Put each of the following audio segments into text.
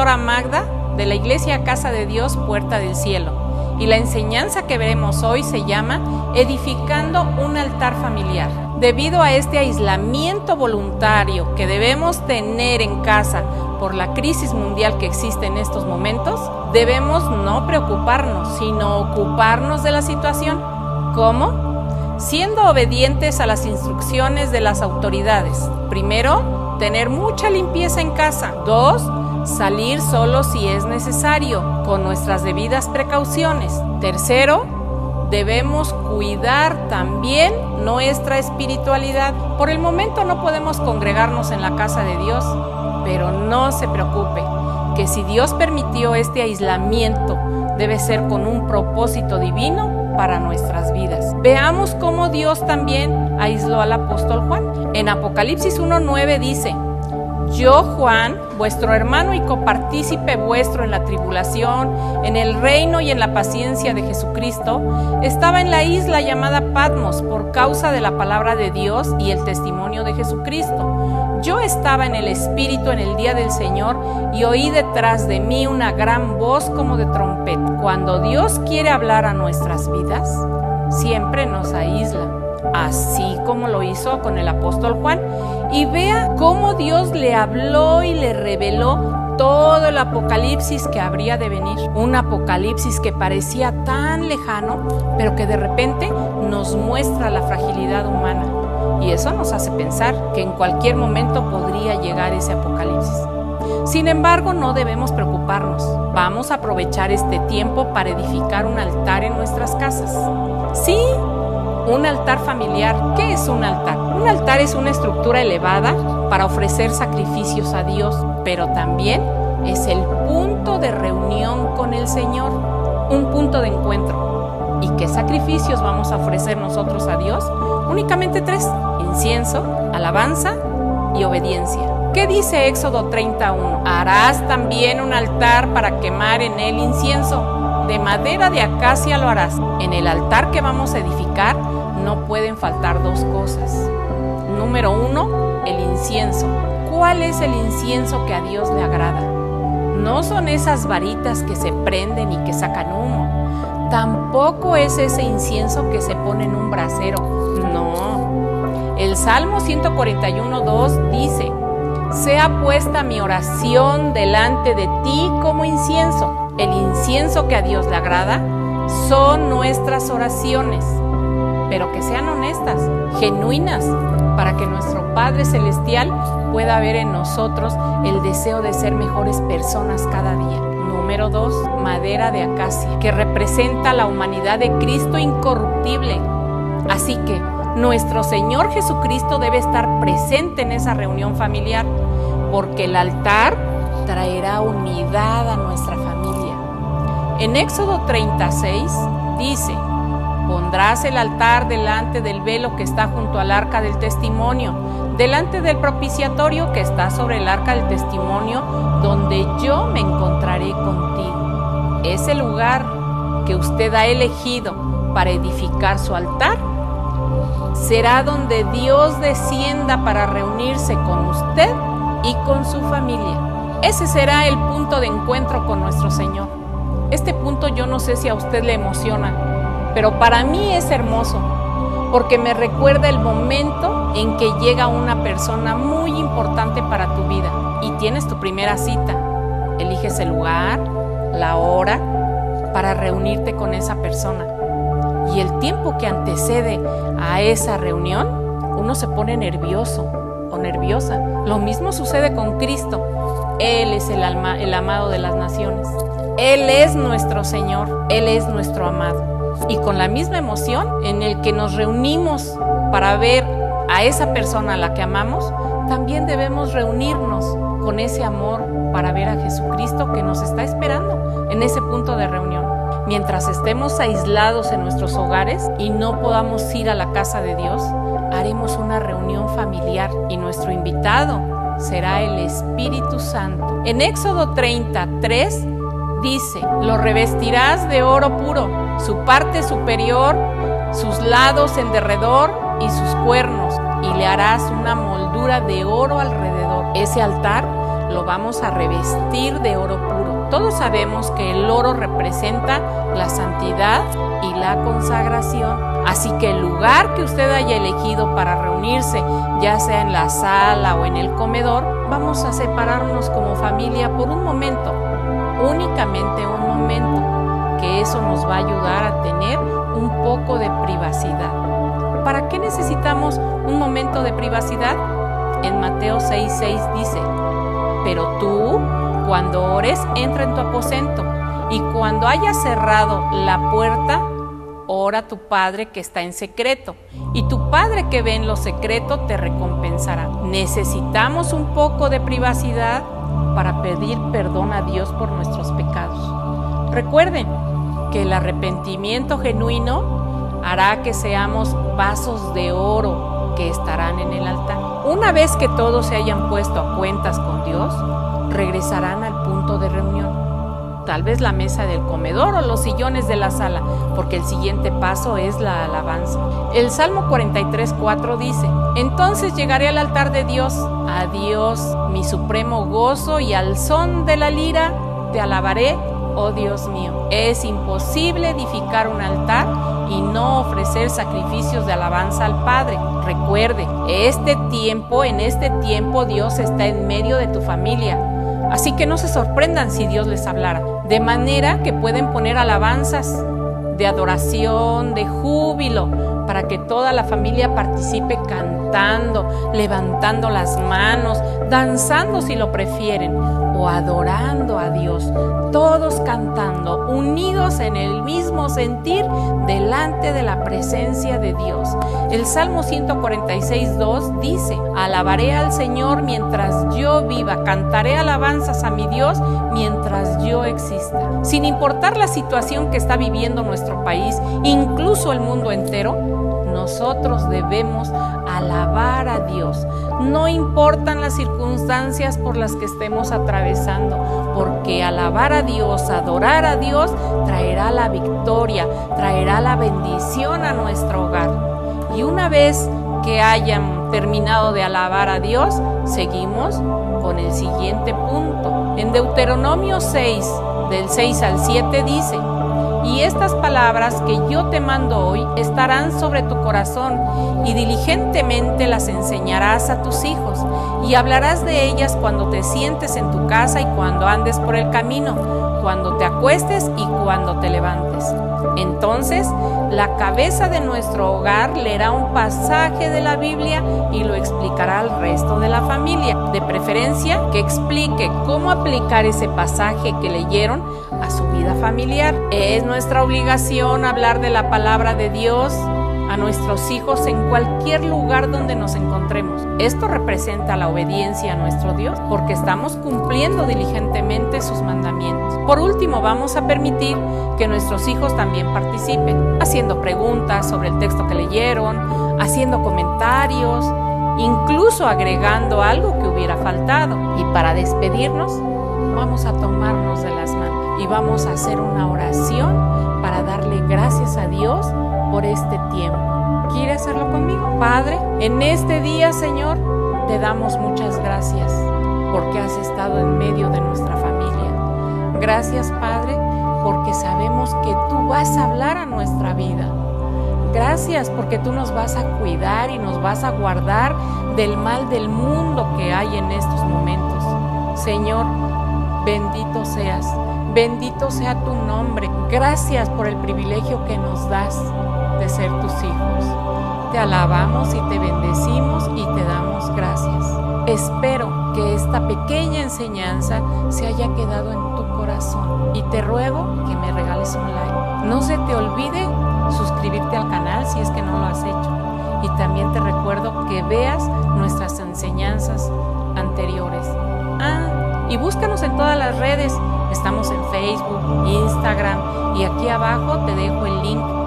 Magda de la Iglesia Casa de Dios Puerta del Cielo y la enseñanza que veremos hoy se llama Edificando un altar familiar. Debido a este aislamiento voluntario que debemos tener en casa por la crisis mundial que existe en estos momentos, debemos no preocuparnos, sino ocuparnos de la situación. ¿Cómo? Siendo obedientes a las instrucciones de las autoridades. Primero, tener mucha limpieza en casa. Dos, salir solo si es necesario, con nuestras debidas precauciones. Tercero, debemos cuidar también nuestra espiritualidad. Por el momento no podemos congregarnos en la casa de Dios, pero no se preocupe, que si Dios permitió este aislamiento, debe ser con un propósito divino para nuestras vidas. Veamos cómo Dios también aisló al apóstol Juan. En Apocalipsis 1.9 dice, yo, Juan, vuestro hermano y copartícipe vuestro en la tribulación, en el reino y en la paciencia de Jesucristo, estaba en la isla llamada Patmos por causa de la palabra de Dios y el testimonio de Jesucristo. Yo estaba en el Espíritu en el día del Señor y oí detrás de mí una gran voz como de trompeta. Cuando Dios quiere hablar a nuestras vidas, siempre nos aísla así como lo hizo con el apóstol Juan. Y vea cómo Dios le habló y le reveló todo el apocalipsis que habría de venir. Un apocalipsis que parecía tan lejano, pero que de repente nos muestra la fragilidad humana. Y eso nos hace pensar que en cualquier momento podría llegar ese apocalipsis. Sin embargo, no debemos preocuparnos. Vamos a aprovechar este tiempo para edificar un altar en nuestras casas. Sí, un altar familiar. ¿Qué es un altar? Un altar es una estructura elevada para ofrecer sacrificios a Dios, pero también es el punto de reunión con el Señor, un punto de encuentro. ¿Y qué sacrificios vamos a ofrecer nosotros a Dios? Únicamente tres, incienso, alabanza y obediencia. ¿Qué dice Éxodo 31? Harás también un altar para quemar en él incienso. De madera de acacia lo harás. En el altar que vamos a edificar no pueden faltar dos cosas. Número uno, el incienso. ¿Cuál es el incienso que a Dios le agrada? No son esas varitas que se prenden y que sacan humo. Tampoco es ese incienso que se pone en un brasero. No. El Salmo 141.2 dice, sea puesta mi oración delante de ti como incienso. El incienso que a Dios le agrada son nuestras oraciones pero que sean honestas, genuinas, para que nuestro Padre Celestial pueda ver en nosotros el deseo de ser mejores personas cada día. Número dos, madera de acacia, que representa la humanidad de Cristo incorruptible. Así que nuestro Señor Jesucristo debe estar presente en esa reunión familiar, porque el altar traerá unidad a nuestra familia. En Éxodo 36 dice, Pondrás el altar delante del velo que está junto al arca del testimonio, delante del propiciatorio que está sobre el arca del testimonio, donde yo me encontraré contigo. Ese lugar que usted ha elegido para edificar su altar será donde Dios descienda para reunirse con usted y con su familia. Ese será el punto de encuentro con nuestro Señor. Este punto yo no sé si a usted le emociona, pero para mí es hermoso porque me recuerda el momento en que llega una persona muy importante para tu vida y tienes tu primera cita. Eliges el lugar, la hora para reunirte con esa persona. Y el tiempo que antecede a esa reunión, uno se pone nervioso o nerviosa. Lo mismo sucede con Cristo. Él es el, alma, el amado de las naciones. Él es nuestro Señor. Él es nuestro amado y con la misma emoción en el que nos reunimos para ver a esa persona a la que amamos, también debemos reunirnos con ese amor para ver a Jesucristo que nos está esperando en ese punto de reunión. Mientras estemos aislados en nuestros hogares y no podamos ir a la casa de Dios, haremos una reunión familiar y nuestro invitado será el Espíritu Santo. En Éxodo 33 dice, lo revestirás de oro puro, su parte superior, sus lados en derredor y sus cuernos, y le harás una moldura de oro alrededor. Ese altar lo vamos a revestir de oro puro. Todos sabemos que el oro representa la santidad y la consagración. Así que el lugar que usted haya elegido para reunirse, ya sea en la sala o en el comedor, vamos a separarnos como familia por un momento, únicamente un momento, que eso nos va a ayudar a tener un poco de privacidad. ¿Para qué necesitamos un momento de privacidad? En Mateo 6:6 dice, pero tú, cuando ores, entra en tu aposento y cuando hayas cerrado la puerta, ora a tu Padre que está en secreto, y tu Padre que ve en lo secreto te recompensará. Necesitamos un poco de privacidad para pedir perdón a Dios por nuestros pecados. Recuerden que el arrepentimiento genuino hará que seamos vasos de oro que estarán en el altar. Una vez que todos se hayan puesto a cuentas con Dios, regresarán al punto de reunión tal vez la mesa del comedor o los sillones de la sala, porque el siguiente paso es la alabanza. El Salmo 43.4 dice, entonces llegaré al altar de Dios, a Dios mi supremo gozo y al son de la lira te alabaré, oh Dios mío. Es imposible edificar un altar y no ofrecer sacrificios de alabanza al Padre. Recuerde, este tiempo, en este tiempo Dios está en medio de tu familia Así que no se sorprendan si Dios les hablara. De manera que pueden poner alabanzas de adoración, de júbilo, para que toda la familia participe cantando, levantando las manos, danzando si lo prefieren, adorando a Dios, todos cantando, unidos en el mismo sentir delante de la presencia de Dios. El Salmo 146.2 dice, alabaré al Señor mientras yo viva, cantaré alabanzas a mi Dios mientras yo exista. Sin importar la situación que está viviendo nuestro país, incluso el mundo entero, nosotros debemos alabar a Dios. No importan las circunstancias por las que estemos atravesando, porque alabar a Dios, adorar a Dios, traerá la victoria, traerá la bendición a nuestro hogar. Y una vez que hayan terminado de alabar a Dios, seguimos con el siguiente punto. En Deuteronomio 6, del 6 al 7 dice, y estas palabras que yo te mando hoy estarán sobre tu corazón y diligentemente las enseñarás a tus hijos y hablarás de ellas cuando te sientes en tu casa y cuando andes por el camino, cuando te acuestes y cuando te levantes. Entonces, la cabeza de nuestro hogar leerá un pasaje de la Biblia y lo explicará al resto de la familia. De preferencia, que explique cómo aplicar ese pasaje que leyeron a su vida familiar. Es nuestra obligación hablar de la palabra de Dios a nuestros hijos en cualquier lugar donde nos encontremos. Esto representa la obediencia a nuestro Dios porque estamos cumpliendo diligentemente sus mandamientos. Por último, vamos a permitir que nuestros hijos también participen, haciendo preguntas sobre el texto que leyeron, haciendo comentarios, incluso agregando algo que hubiera faltado. Y para despedirnos, vamos a tomarnos de las manos y vamos a hacer una oración para darle gracias a Dios por este tiempo. ¿Quiere hacerlo conmigo? Padre, en este día, Señor, te damos muchas gracias porque has estado en medio de nuestra familia. Gracias, Padre, porque sabemos que tú vas a hablar a nuestra vida. Gracias porque tú nos vas a cuidar y nos vas a guardar del mal del mundo que hay en estos momentos. Señor, bendito seas, bendito sea tu nombre. Gracias por el privilegio que nos das de ser tus hijos. Te alabamos y te bendecimos y te damos gracias. Espero que esta pequeña enseñanza se haya quedado en tu corazón y te ruego que me regales un like. No se te olvide suscribirte al canal si es que no lo has hecho. Y también te recuerdo que veas nuestras enseñanzas anteriores. Ah, y búscanos en todas las redes. Estamos en Facebook, Instagram y aquí abajo te dejo el link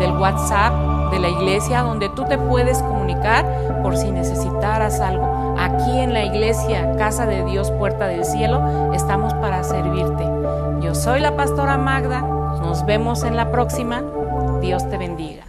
del WhatsApp de la iglesia donde tú te puedes comunicar por si necesitaras algo. Aquí en la iglesia, Casa de Dios, Puerta del Cielo, estamos para servirte. Yo soy la pastora Magda. Nos vemos en la próxima. Dios te bendiga.